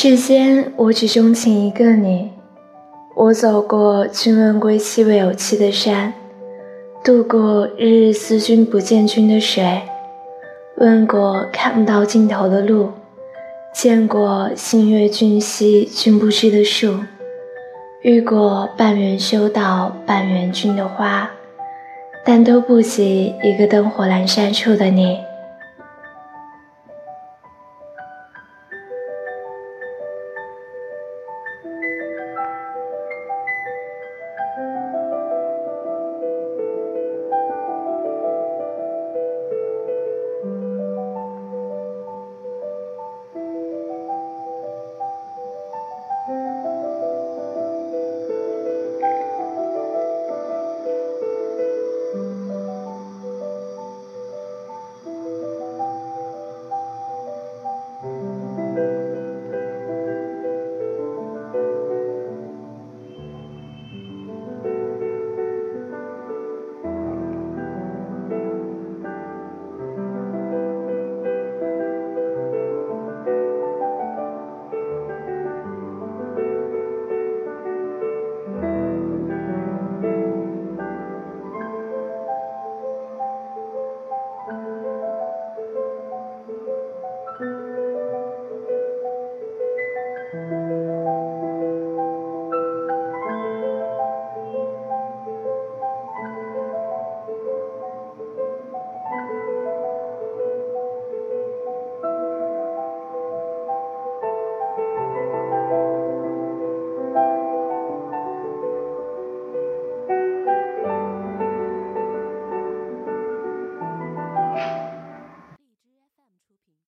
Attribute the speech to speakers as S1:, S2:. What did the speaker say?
S1: 世间我只钟情一个你。我走过君问归期未有期的山，渡过日日思君不见君的水，问过看不到尽头的路，见过星月君兮君不知的树，遇过半缘修道半缘君的花，但都不及一个灯火阑珊处的你。